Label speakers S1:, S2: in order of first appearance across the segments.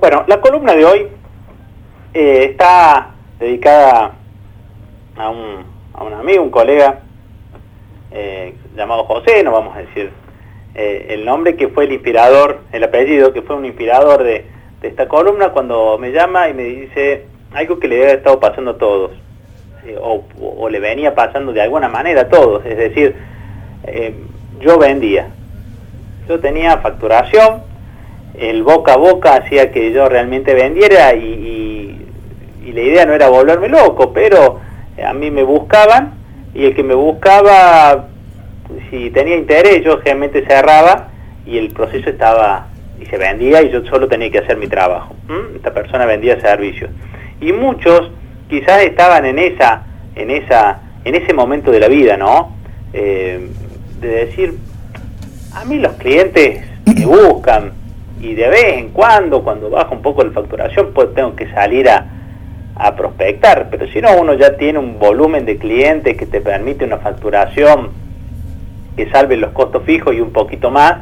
S1: Bueno, la columna de hoy eh, está dedicada a un, a un amigo, un colega eh, llamado José, no vamos a decir eh, el nombre, que fue el inspirador, el apellido, que fue un inspirador de, esta columna cuando me llama y me dice algo que le había estado pasando a todos, o, o, le venía pasando de alguna manera a todos, es decir, yo vendía, yo tenía facturación, el boca a boca hacía que yo realmente vendiera y, la idea no era volverme loco, pero a mí me buscaban y el que me buscaba, si tenía interés, yo generalmente cerraba y el proceso estaba y se vendía y yo solo tenía que hacer mi trabajo. Esta persona vendía servicios. Y muchos quizás estaban en esa, en esa, en ese momento de la vida, ¿no? Eh, de decir, a mí los clientes me buscan, y de vez en cuando, cuando baja un poco la facturación, pues tengo que salir a, prospectar, pero si no, uno ya tiene un volumen de clientes que te permite una facturación que salve los costos fijos y un poquito más,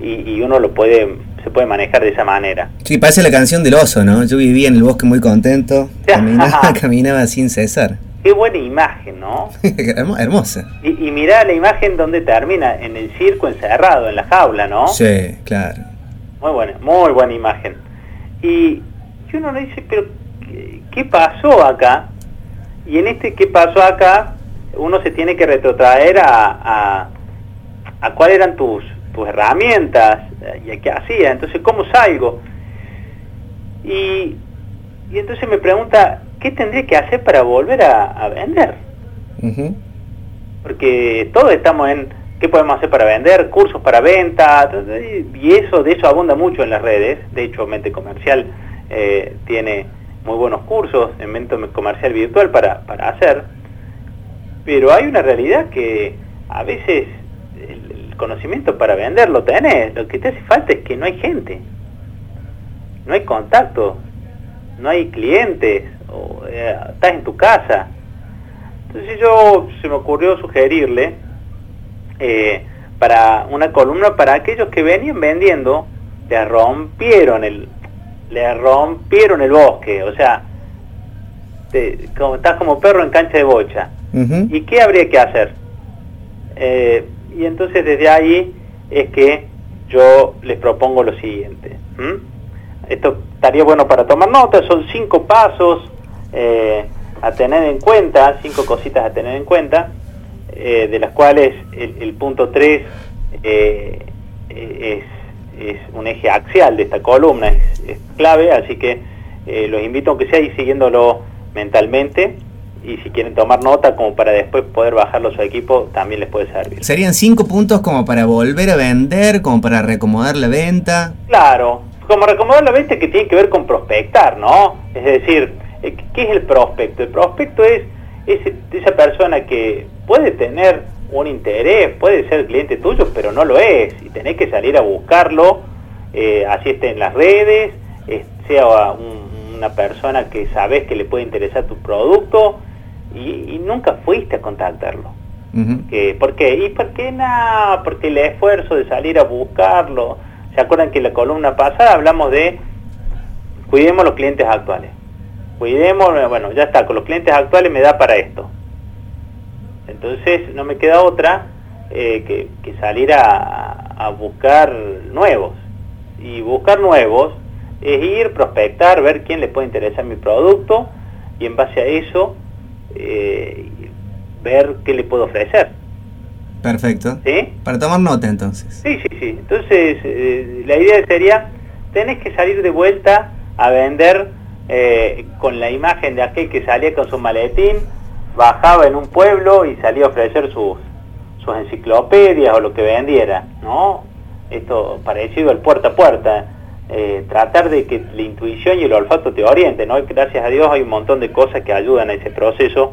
S1: y, uno lo puede se puede manejar de esa manera.
S2: Sí, parece la canción del oso, ¿no? Yo vivía en el bosque muy contento, caminaba, caminaba sin cesar.
S1: Qué buena imagen, ¿no?
S2: Hermosa.
S1: Y, y mirá la imagen donde termina, en el circo encerrado, en la jaula, ¿no?
S2: Sí, claro.
S1: Muy buena, muy buena imagen. Y, uno le dice, pero ¿qué, pasó acá? Y en este ¿qué pasó acá? Uno se tiene que retrotraer a, a, cuáles eran tus, tus herramientas y a qué hacía. Entonces, ¿cómo salgo? Y, y entonces me pregunta, ¿qué tendría que hacer para volver a, vender? Porque todos estamos en qué podemos hacer para vender, cursos para venta, y eso, de eso abunda mucho en las redes, de hecho Mente Comercial eh, tiene muy buenos cursos en Mente Comercial Virtual para, para hacer, pero hay una realidad que a veces el, conocimiento para vender lo tenés, lo que te hace falta es que no hay gente, no hay contacto, no hay clientes, o, eh, estás en tu casa. Entonces yo se me ocurrió sugerirle eh, para una columna para aquellos que venían vendiendo, le rompieron el, le rompieron el bosque, o sea, como, estás como perro en cancha de bocha. ¿Y qué habría que hacer? Eh, y entonces desde ahí es que yo les propongo lo siguiente. Esto estaría bueno para tomar nota, son cinco pasos eh, a tener en cuenta, cinco cositas a tener en cuenta. Eh, de las cuales el, punto 3 eh, es, un eje axial de esta columna, es, clave, así que eh, los invito a que sea ir siguiéndolo mentalmente y si quieren tomar nota como para después poder bajarlo a su equipo, también les puede servir.
S2: ¿Serían cinco puntos como para volver a vender, como para reacomodar la venta?
S1: Claro, como recomodar la venta que tiene que ver con prospectar, ¿no? Es decir, ¿qué es el prospecto? El prospecto es esa persona que puede tener un interés, puede ser cliente tuyo, pero no lo es, y tenés que salir a buscarlo, eh, así esté en las redes, sea una persona que sabes que le puede interesar tu producto, y, nunca fuiste a contactarlo. ¿Por qué? ¿Y por qué nada? Porque el esfuerzo de salir a buscarlo, ¿se acuerdan que en la columna pasada hablamos de cuidemos los clientes actuales? Cuidemos, bueno, ya está, con los clientes actuales me da para esto. Entonces no me queda otra eh, que, salir a, buscar nuevos. Y buscar nuevos es ir, prospectar, ver quién le puede interesar mi producto y en base a eso eh, ver qué le puedo ofrecer.
S2: Perfecto. ¿Sí? Para tomar nota entonces.
S1: Sí, sí, sí. Entonces eh, la idea sería, tenés que salir de vuelta a vender con la imagen de aquel que salía con su maletín bajaba en un pueblo y salía a ofrecer sus, sus enciclopedias o lo que vendiera, ¿no? Esto parecido al puerta a puerta, eh, tratar de que la intuición y el olfato te orienten, ¿no? gracias a Dios hay un montón de cosas que ayudan a ese proceso,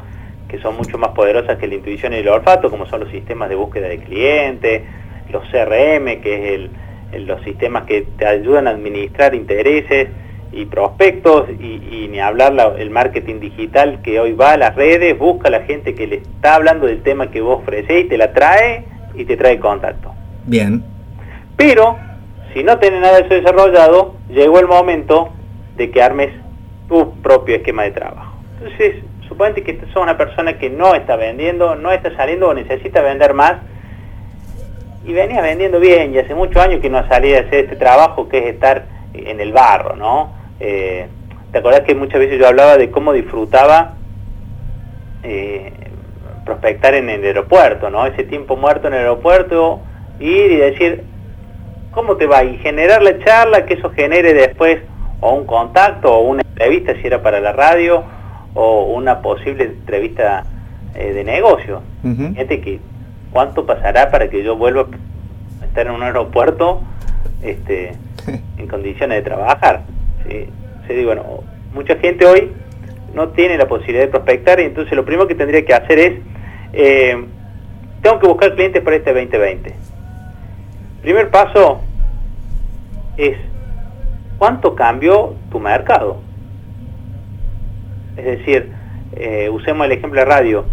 S1: que son mucho más poderosas que la intuición y el olfato, como son los sistemas de búsqueda de clientes, los CRM, que es los sistemas que te ayudan a administrar intereses, y prospectos y, ni hablar el marketing digital que hoy va a las redes, busca a la gente que le está hablando del tema que vos ofrecés y te la trae y te trae contacto.
S2: Bien.
S1: Pero, si no tenés nada de eso desarrollado, llegó el momento de que armes tu propio esquema de trabajo. Entonces, suponete que sos una persona que no está vendiendo, no está saliendo o necesita vender más, y venía vendiendo bien, y hace muchos años que no salía a hacer este trabajo que es estar en el barro, ¿no? Eh, ¿Te acordás que muchas veces yo hablaba de cómo disfrutaba eh, prospectar en el aeropuerto, ¿no? Ese tiempo muerto en el aeropuerto, ir y decir, ¿cómo te va? Y generar la charla, que eso genere después o un contacto o una entrevista si era para la radio o una posible entrevista eh, de negocio. Fíjate que cuánto pasará para que yo vuelva a estar en un aeropuerto este, en condiciones de trabajar. ¿Sí? bueno, mucha gente hoy no tiene la posibilidad de prospectar y entonces lo primero que tendría que hacer es, eh, tengo que buscar clientes para este 2020. Primer paso es, ¿cuánto cambió tu mercado? Es decir, eh, usemos el ejemplo de radio.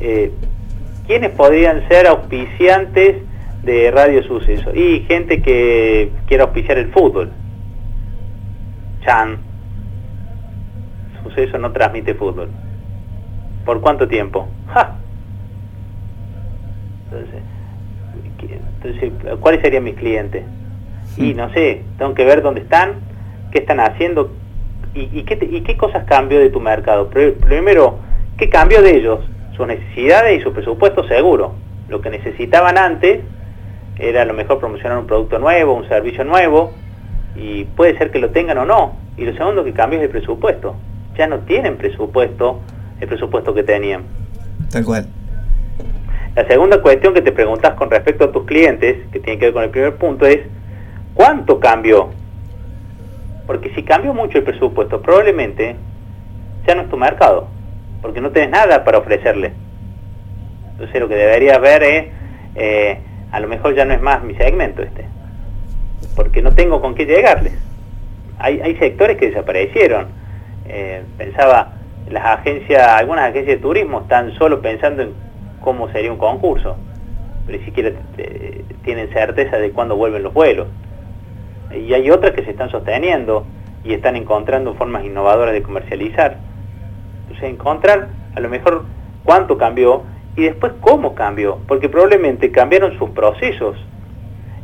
S1: Eh, ¿Quiénes podrían ser auspiciantes de Radio Suceso? Y gente que quiera auspiciar el fútbol. Chan. Suceso no transmite fútbol. ¿Por cuánto tiempo? Entonces, ¿cuáles serían mis clientes? Y no sé, tengo que ver dónde están, qué están haciendo y, qué, y qué cosas cambió de tu mercado. Primero, ¿qué cambió de ellos? Sus necesidades y su presupuesto seguro. Lo que necesitaban antes era a lo mejor promocionar un producto nuevo, un servicio nuevo, y puede ser que lo tengan o no. Y lo segundo que cambió es el presupuesto. Ya no tienen presupuesto, el presupuesto que tenían.
S2: Tal cual.
S1: La segunda cuestión que te preguntas con respecto a tus clientes, que tiene que ver con el primer punto, es ¿cuánto cambió? Porque si cambió mucho el presupuesto, probablemente ya no es tu mercado, porque no tienes nada para ofrecerle. Entonces lo que deberías ver es, eh, a lo mejor ya no es más mi segmento este, porque no tengo con qué llegarles. Hay, hay sectores que desaparecieron. Eh, pensaba, las agencias, algunas agencias de turismo están solo pensando en cómo sería un concurso, pero ni siquiera eh, tienen certeza de cuándo vuelven los vuelos. Y hay otras que se están sosteniendo y están encontrando formas innovadoras de comercializar. Entonces encontrar a lo mejor cuánto cambió y después cómo cambió, porque probablemente cambiaron sus procesos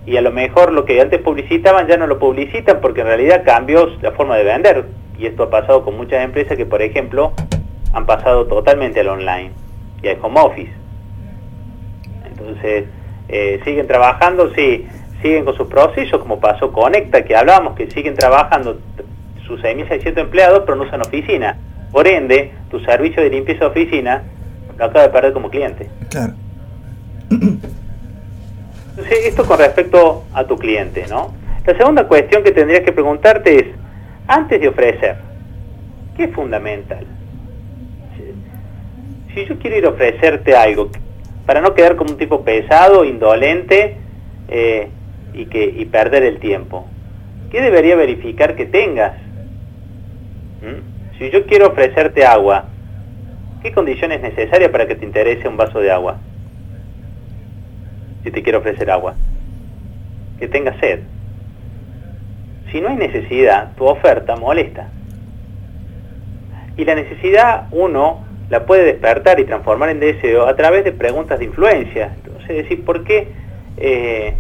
S1: y a lo mejor lo que antes publicitaban ya no lo publicitan porque en realidad cambió la forma de vender y esto ha pasado con muchas empresas que por ejemplo han pasado totalmente al online y al home office entonces, eh, siguen trabajando, sí, siguen con sus procesos, como pasó con Conecta, que hablábamos, que siguen trabajando sus 6.600 empleados, pero no usan oficina. Por ende, tu servicio de limpieza de oficina lo acaba de perder como cliente. Claro. Esto con respecto a tu cliente, ¿no? La segunda cuestión que tendrías que preguntarte es, antes de ofrecer, ¿qué es fundamental? Si yo quiero ir a ofrecerte algo, para no quedar como un tipo pesado, indolente eh, y, que, y perder el tiempo. ¿Qué debería verificar que tengas? ¿Mm? Si yo quiero ofrecerte agua, ¿qué condiciones necesarias para que te interese un vaso de agua? Si te quiero ofrecer agua. Que tengas sed. Si no hay necesidad, tu oferta molesta. Y la necesidad, uno, la puede despertar y transformar en deseo a través de preguntas de influencia. Entonces, decir, ¿por qué, eh,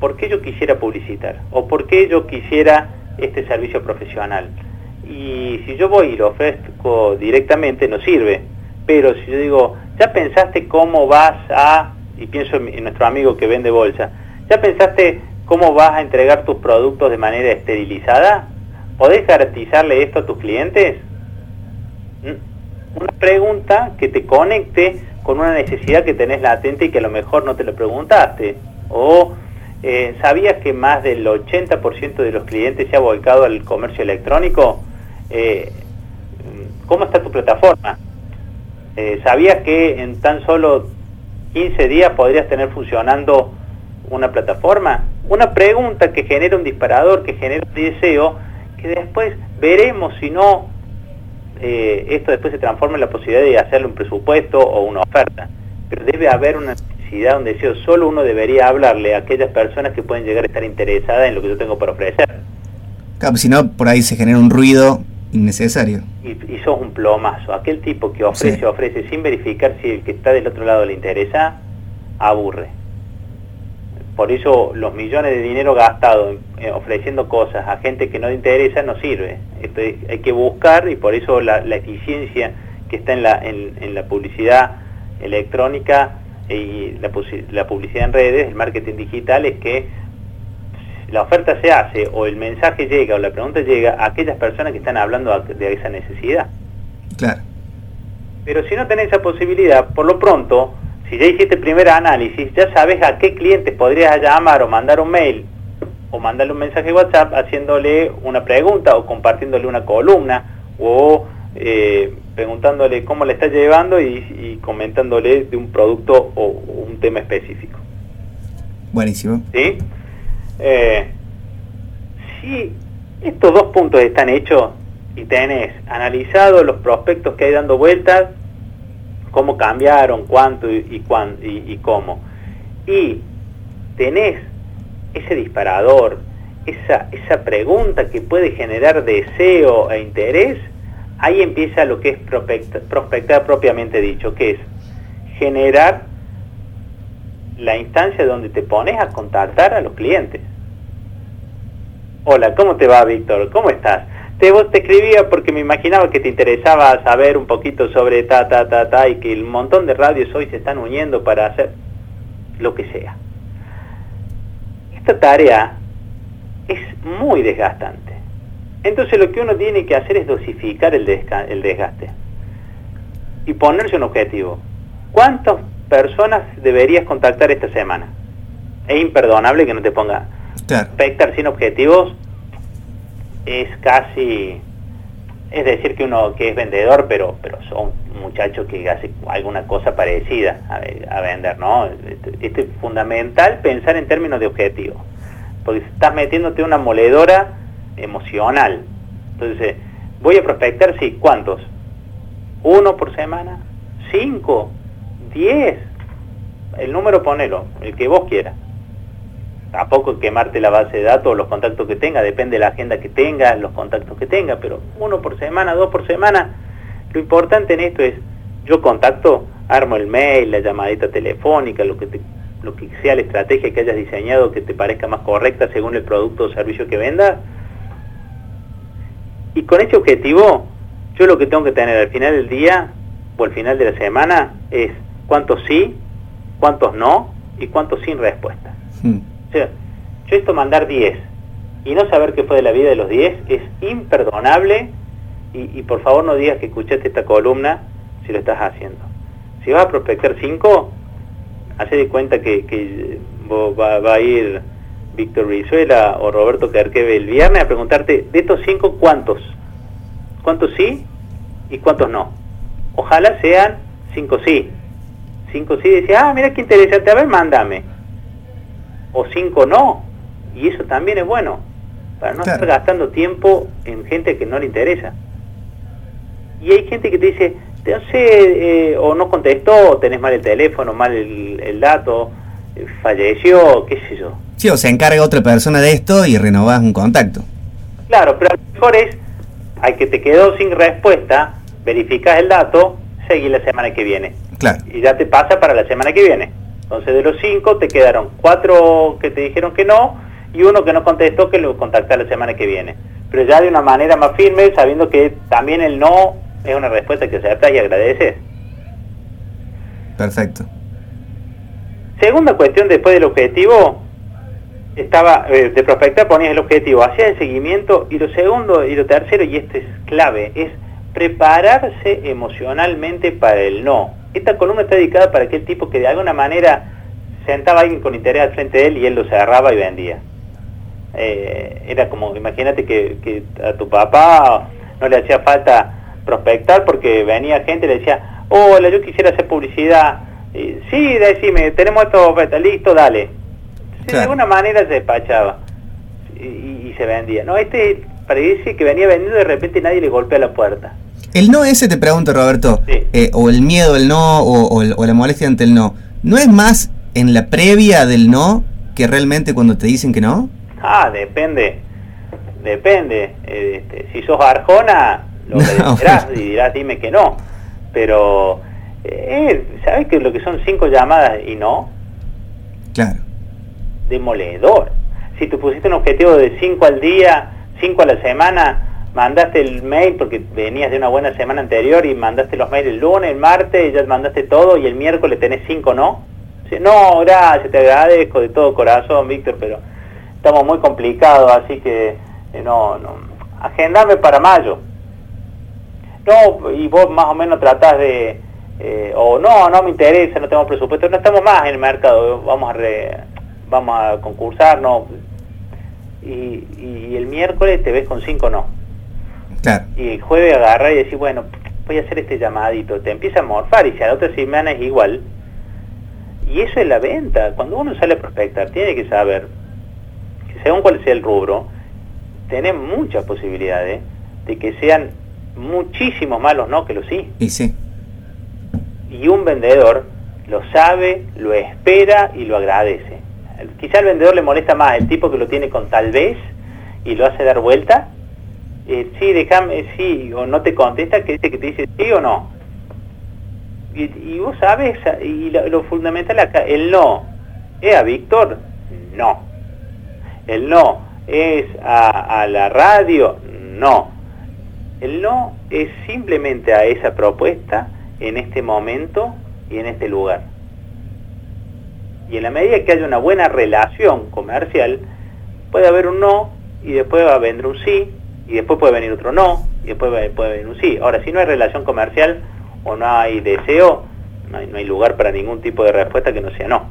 S1: ¿por qué yo quisiera publicitar? ¿O por qué yo quisiera este servicio profesional? Y si yo voy y lo ofrezco directamente, no sirve. Pero si yo digo, ¿ya pensaste cómo vas a, y pienso en nuestro amigo que vende bolsa, ¿ya pensaste cómo vas a entregar tus productos de manera esterilizada? ¿Podés garantizarle esto a tus clientes? una pregunta que te conecte con una necesidad que tenés latente y que a lo mejor no te lo preguntaste. O eh, ¿sabías que más del 80% de los clientes se ha volcado al comercio electrónico? Eh, ¿Cómo está tu plataforma? Eh, ¿Sabías que en tan solo 15 días podrías tener funcionando una plataforma? Una pregunta que genera un disparador, que genera un deseo, que después veremos si no eh, esto después se transforma en la posibilidad de hacerle un presupuesto o una oferta. Pero debe haber una necesidad, un deseo, solo uno debería hablarle a aquellas personas que pueden llegar a estar interesadas en lo que yo tengo para ofrecer.
S2: Si no, por ahí se genera un ruido innecesario.
S1: Y, y sos un plomazo. Aquel tipo que ofrece, ofrece sin verificar si el que está del otro lado le interesa, aburre. Por eso los millones de dinero gastado eh, ofreciendo cosas a gente que no le interesa no sirve. Esto hay que buscar y por eso la, eficiencia que está en la, en, la publicidad electrónica y la, la, publicidad en redes, el marketing digital, es que la oferta se hace o el mensaje llega o la pregunta llega a aquellas personas que están hablando de esa necesidad.
S2: Claro.
S1: Pero si no tenés esa posibilidad, por lo pronto, si ya hiciste el primer análisis, ya sabes a qué clientes podrías llamar o mandar un mail o mandarle un mensaje de WhatsApp haciéndole una pregunta o compartiéndole una columna o eh, preguntándole cómo le está llevando y, comentándole de un producto o, un tema específico.
S2: Buenísimo.
S1: ¿Sí? Eh, si estos dos puntos están hechos y tenés analizado los prospectos que hay dando vueltas, cómo cambiaron, cuánto y, y, y, cómo. Y tenés ese disparador, esa, esa pregunta que puede generar deseo e interés, ahí empieza lo que es prospectar, propiamente dicho, que es generar la instancia donde te pones a contactar a los clientes. Hola, ¿cómo te va, Víctor? ¿Cómo estás? te, vos te escribía porque me imaginaba que te interesaba saber un poquito sobre ta, ta, ta, ta, y que el montón de radios hoy se están uniendo para hacer lo que sea. Esta tarea es muy desgastante. Entonces lo que uno tiene que hacer es dosificar el, el desgaste y ponerse un objetivo. ¿Cuántas personas deberías contactar esta semana? Es imperdonable que no te ponga claro. sin objetivos es casi, es decir que uno que es vendedor, pero, pero son muchachos que hace alguna cosa parecida a, vender, ¿no? Este, es fundamental pensar en términos de objetivos, porque estás metiéndote una moledora emocional. Entonces, voy a prospectar, sí, ¿cuántos? ¿Uno por semana? ¿Cinco? ¿Diez? El número ponelo, el que vos quieras tampoco quemarte la base de datos, los contactos que tenga, depende de la agenda que tenga, los contactos que tenga, pero uno por semana, dos por semana. Lo importante en esto es, yo contacto, armo el mail, la llamadita telefónica, lo que, lo que sea la estrategia que hayas diseñado que te parezca más correcta según el producto o servicio que vendas. Y con ese objetivo, yo lo que tengo que tener al final del día o al final de la semana es cuántos sí, cuántos no y cuántos sin respuesta. Hmm yo esto mandar 10 y no saber qué fue de la vida de los 10 es imperdonable y, por favor no digas que escuchaste esta columna si lo estás haciendo. Si vas a prospectar 5, hace de cuenta que, va, a ir Víctor Rizuela o Roberto Kerkeve el viernes a preguntarte de estos 5 cuántos. ¿Cuántos sí y cuántos no? Ojalá sean 5 sí. 5 sí, decía, ah, mira qué interesante, a ver, mándame o cinco no. Y eso también es bueno, para no estar gastando tiempo en gente que no le interesa. Y hay gente que te dice, no sé, eh, o no contestó, o tenés mal el teléfono, mal el, dato, eh, falleció, qué sé yo.
S2: Sí, o se encarga otra persona de esto y renovás un contacto.
S1: Claro, pero lo mejor es, al que te quedó sin respuesta, verificás el dato, seguí la semana que viene.
S2: Claro.
S1: Y ya te pasa para la semana que viene. Entonces de los cinco te quedaron cuatro que te dijeron que no y uno que no contestó que lo contacta la semana que viene. Pero ya de una manera más firme, sabiendo que también el no es una respuesta que se acepta y agradeces.
S2: Perfecto.
S1: Segunda cuestión después del objetivo, estaba eh, de prospectar ponías el objetivo, hacía el seguimiento y lo segundo y lo tercero, y esto es clave, es prepararse emocionalmente para el no. Esta columna está dedicada para aquel tipo que de alguna manera sentaba a alguien con interés al frente de él y él lo cerraba y vendía. Eh, era como, imagínate que, a tu papá no le hacía falta prospectar porque venía gente y le decía, hola, yo quisiera hacer publicidad. sí, decime, tenemos esto listo, dale. De alguna manera se despachaba y, se vendía. No, este parece que venía vendiendo y de repente nadie le golpea la puerta.
S2: El no ese, te pregunto Roberto, eh, o el miedo al no, o, la molestia ante el no, ¿no es más en la previa del no que realmente cuando te dicen que no?
S1: Ah, depende. depende. Este, si sos Arjona, lo dirás y dirás dime que no. Pero, eh, ¿sabes que lo que son cinco llamadas y no?
S2: Claro.
S1: Demoledor. Si tú pusiste un objetivo de cinco al día, cinco a la semana, mandaste el mail porque venías de una buena semana anterior y mandaste los mails el lunes, el martes, ya mandaste todo y el miércoles tenés cinco no. No, gracias, te agradezco de todo corazón, Víctor, pero estamos muy complicados, así que eh, no, no, agendame para mayo. No, y vos más o menos tratás de, eh, o no, no me interesa, no tengo presupuesto, no estamos más en el mercado, vamos a, vamos a concursar, no. Y, y el miércoles te ves con cinco no. Y el jueves agarra y decís, bueno, voy a hacer este llamadito, te empieza a morfar y si a la otra semana es igual. Y eso es la venta. Cuando uno sale a prospectar, tiene que saber que según cuál sea el rubro, tenés muchas posibilidades de que sean muchísimos malos no que los sí.
S2: Y sí.
S1: Y un vendedor lo sabe, lo espera y lo agradece. Quizá al vendedor le molesta más el tipo que lo tiene con tal vez y lo hace dar vuelta eh, sí, déjame, sí, o no te contesta, que dice que te dice sí o no. Y, vos sabes, y lo, fundamental acá, el no, ¿es a Víctor? No. El no, ¿es a, a la radio? No. El no es simplemente a esa propuesta en este momento y en este lugar. Y en la medida que haya una buena relación comercial, puede haber un no y después va a vendrá un sí y después puede venir otro no, y después puede venir un sí. Ahora, si no hay relación comercial o no hay deseo, no hay, no hay lugar para ningún tipo de respuesta que no sea no.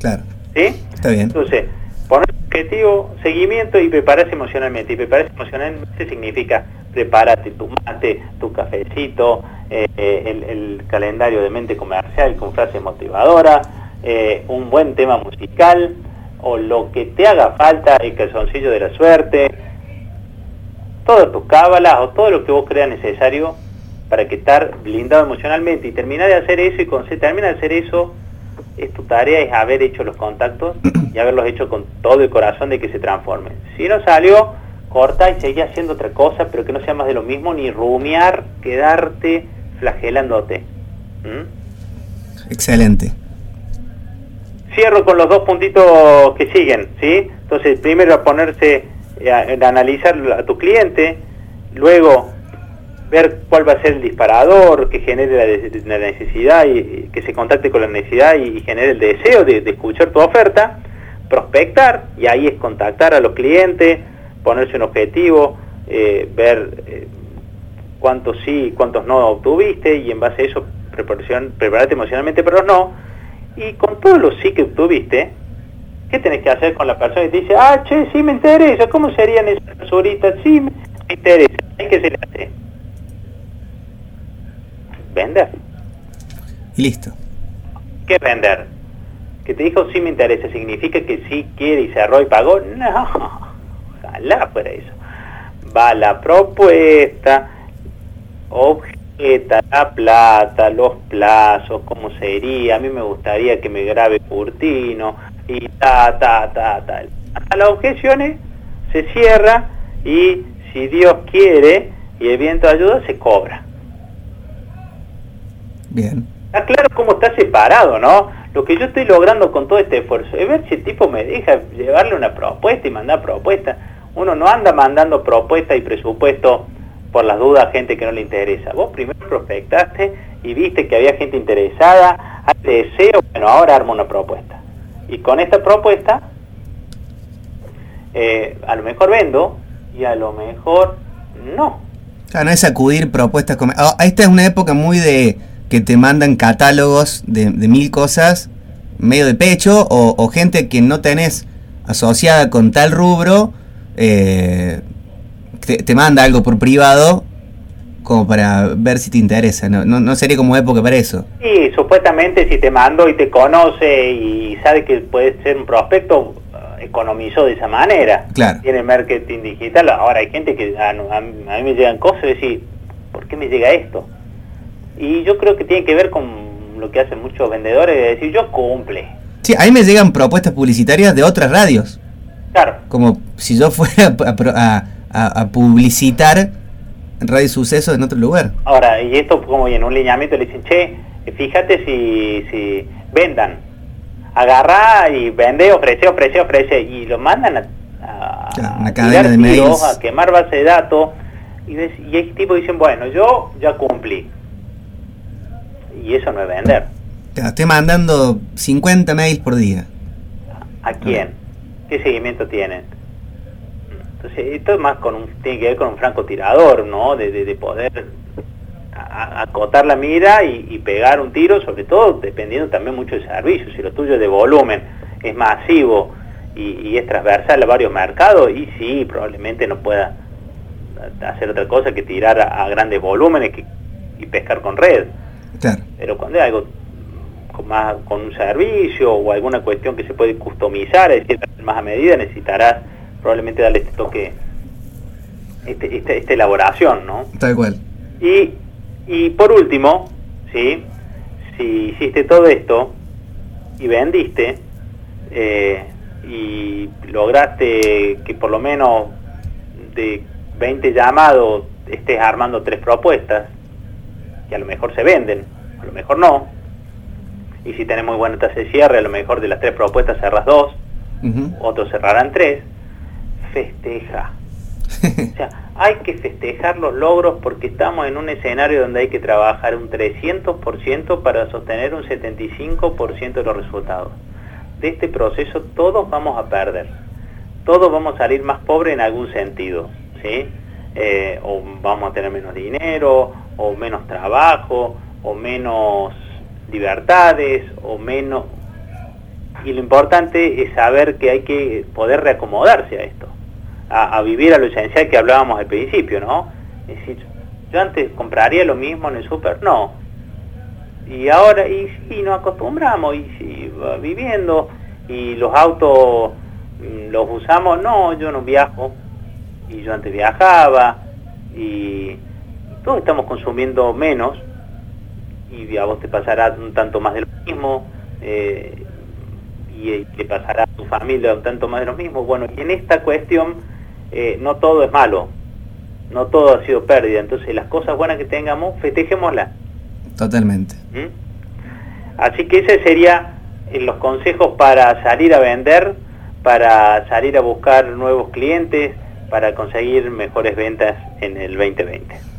S2: Claro.
S1: ¿Sí?
S2: Está bien.
S1: Entonces, poner objetivo, seguimiento y prepararse emocionalmente. Y prepararse emocionalmente significa prepárate tu mate, tu cafecito, eh, eh, el, calendario de mente comercial con frases motivadoras, eh, un buen tema musical o lo que te haga falta, el calzoncillo de la suerte, todas tus cábalas o todo lo que vos creas necesario para que estar blindado emocionalmente y terminar de hacer eso y se termina de hacer eso es tu tarea es haber hecho los contactos y haberlos hecho con todo el corazón de que se transformen. Si no salió, corta y seguí haciendo otra cosa, pero que no sea más de lo mismo, ni rumiar, quedarte flagelándote. ¿Mm?
S2: Excelente.
S1: Cierro con los dos puntitos que siguen, ¿sí? Entonces, primero ponerse eh, analizar a tu cliente, luego ver cuál va a ser el disparador que genere la, necesidad y que se contacte con la necesidad y, genere el deseo de, escuchar tu oferta, prospectar y ahí es contactar a los clientes, ponerse un objetivo, eh, ver eh, cuántos sí y cuántos no obtuviste y en base a eso prepararte emocionalmente para los no. Y con todos los sí que obtuviste ¿Qué tenés que hacer con la persona que te dice, ah, che, sí me interesa, ¿cómo serían esas basuritas? Sí me interesa. ¿Qué se le hace? Vender.
S2: Y listo.
S1: ¿Qué vender? Que te dijo sí me interesa, ¿significa que sí quiere y cerró y pagó? No, ojalá fuera eso. Va la propuesta, objeta la plata, los plazos, cómo sería, a mí me gustaría que me grabe Curtino, y ta, ta, ta, ta. Hasta las objeciones se cierra y si Dios quiere y el viento ayuda, se cobra.
S2: Bien.
S1: Está claro cómo está separado, ¿no? Lo que yo estoy logrando con todo este esfuerzo es ver si el tipo me deja llevarle una propuesta y mandar propuesta. Uno no anda mandando propuesta y presupuesto por las dudas a gente que no le interesa. Vos primero prospectaste y viste que había gente interesada, hay deseo, bueno, ahora armo una propuesta. Y con esta propuesta, eh, a lo mejor vendo y a lo mejor no.
S2: Claro, no es acudir propuestas. Ah, esta es una época muy de que te mandan catálogos de, mil cosas medio de pecho o, gente que no tenés asociada con tal rubro eh, te, manda algo por privado como para ver si te interesa, ¿no? No, sería como época para eso.
S1: Sí, supuestamente si te mando y te conoce y sabe que puede ser un prospecto, eh, economizó de esa manera.
S2: Claro.
S1: Tiene marketing digital. Ahora hay gente que a, mí me llegan cosas y decir, ¿por qué me llega esto? Y yo creo que tiene que ver con lo que hacen muchos vendedores, de decir, yo cumple.
S2: Sí, a mí me llegan propuestas publicitarias de otras radios.
S1: Claro.
S2: Como si yo fuera a a, publicitar Radio Suceso en otro lugar.
S1: Ahora, y esto como en un lineamiento le dicen, che, fíjate si, si vendan, agarra y vende, ofrece, ofrece, ofrece, y lo mandan a,
S2: a, de
S1: a quemar base de datos, y, y hay tipo dicen, bueno, yo ya cumplí. Y eso no es vender.
S2: estoy mandando 50 mails por día.
S1: ¿A quién? ¿Qué seguimiento tienen? Entonces, esto es más con un, tiene que ver con un francotirador, ¿no? De, de, poder acotar la mira y, pegar un tiro, sobre todo dependiendo también mucho del servicio. Si lo tuyo es de volumen, es masivo y, es transversal a varios mercados, y sí, probablemente no pueda hacer otra cosa que tirar a, grandes volúmenes y pescar con red. Pero cuando hay algo con, más, con un servicio o alguna cuestión que se puede customizar, es decir, más a medida, necesitarás probablemente darle este toque, este, este, esta elaboración, ¿no?
S2: Tal cual.
S1: Y, y por último, ¿sí? si hiciste todo esto y vendiste eh, y lograste que por lo menos de 20 llamados estés armando tres propuestas, que a lo mejor se venden, a lo mejor no. Y si tenés muy buena tasa de cierre, a lo mejor de las tres propuestas cerras dos, otros cerrarán tres. Festeja. o sea, hay que festejar los logros porque estamos en un escenario donde hay que trabajar un 300% para sostener un 75% de los resultados. De este proceso todos vamos a perder. Todos vamos a salir más pobres en algún sentido. ¿sí? Eh, o vamos a tener menos dinero, o menos trabajo, o menos libertades, o menos... Y lo importante es saber que hay que poder reacomodarse a esto, a, vivir a lo esencial que hablábamos al principio, ¿no? Es decir, yo antes compraría lo mismo en el súper, no. Y ahora, y sí, nos acostumbramos, y va viviendo, y los autos mm, los usamos, no, yo no viajo, y yo antes viajaba, y todos estamos consumiendo menos y a vos te pasará un tanto más de lo mismo eh, y te pasará a tu familia un tanto más de lo mismo. Bueno, y en esta cuestión eh, no todo es malo, no todo ha sido pérdida, entonces las cosas buenas que tengamos, festejémoslas.
S2: Totalmente.
S1: ¿Mm? Así que ese sería eh, los consejos para salir a vender, para salir a buscar nuevos clientes, para conseguir mejores ventas en el 2020.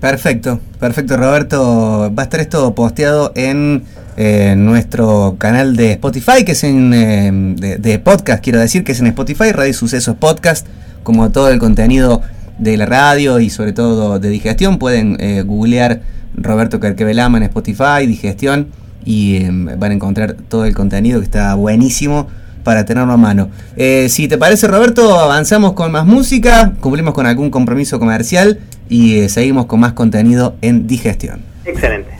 S2: Perfecto, perfecto Roberto. Va a estar esto posteado en eh, nuestro canal de Spotify, que es en eh, de, podcast, quiero decir, que es en Spotify, Radio Sucesos Podcast, como todo el contenido de la radio y sobre todo de digestión. Pueden eh, googlear Roberto Carquevelama en Spotify, digestión, y van a encontrar todo el contenido que está buenísimo para tenerlo a mano. Eh, si te parece, Roberto, avanzamos con más música, cumplimos con algún compromiso comercial y eh, seguimos con más contenido en digestión.
S1: Excelente.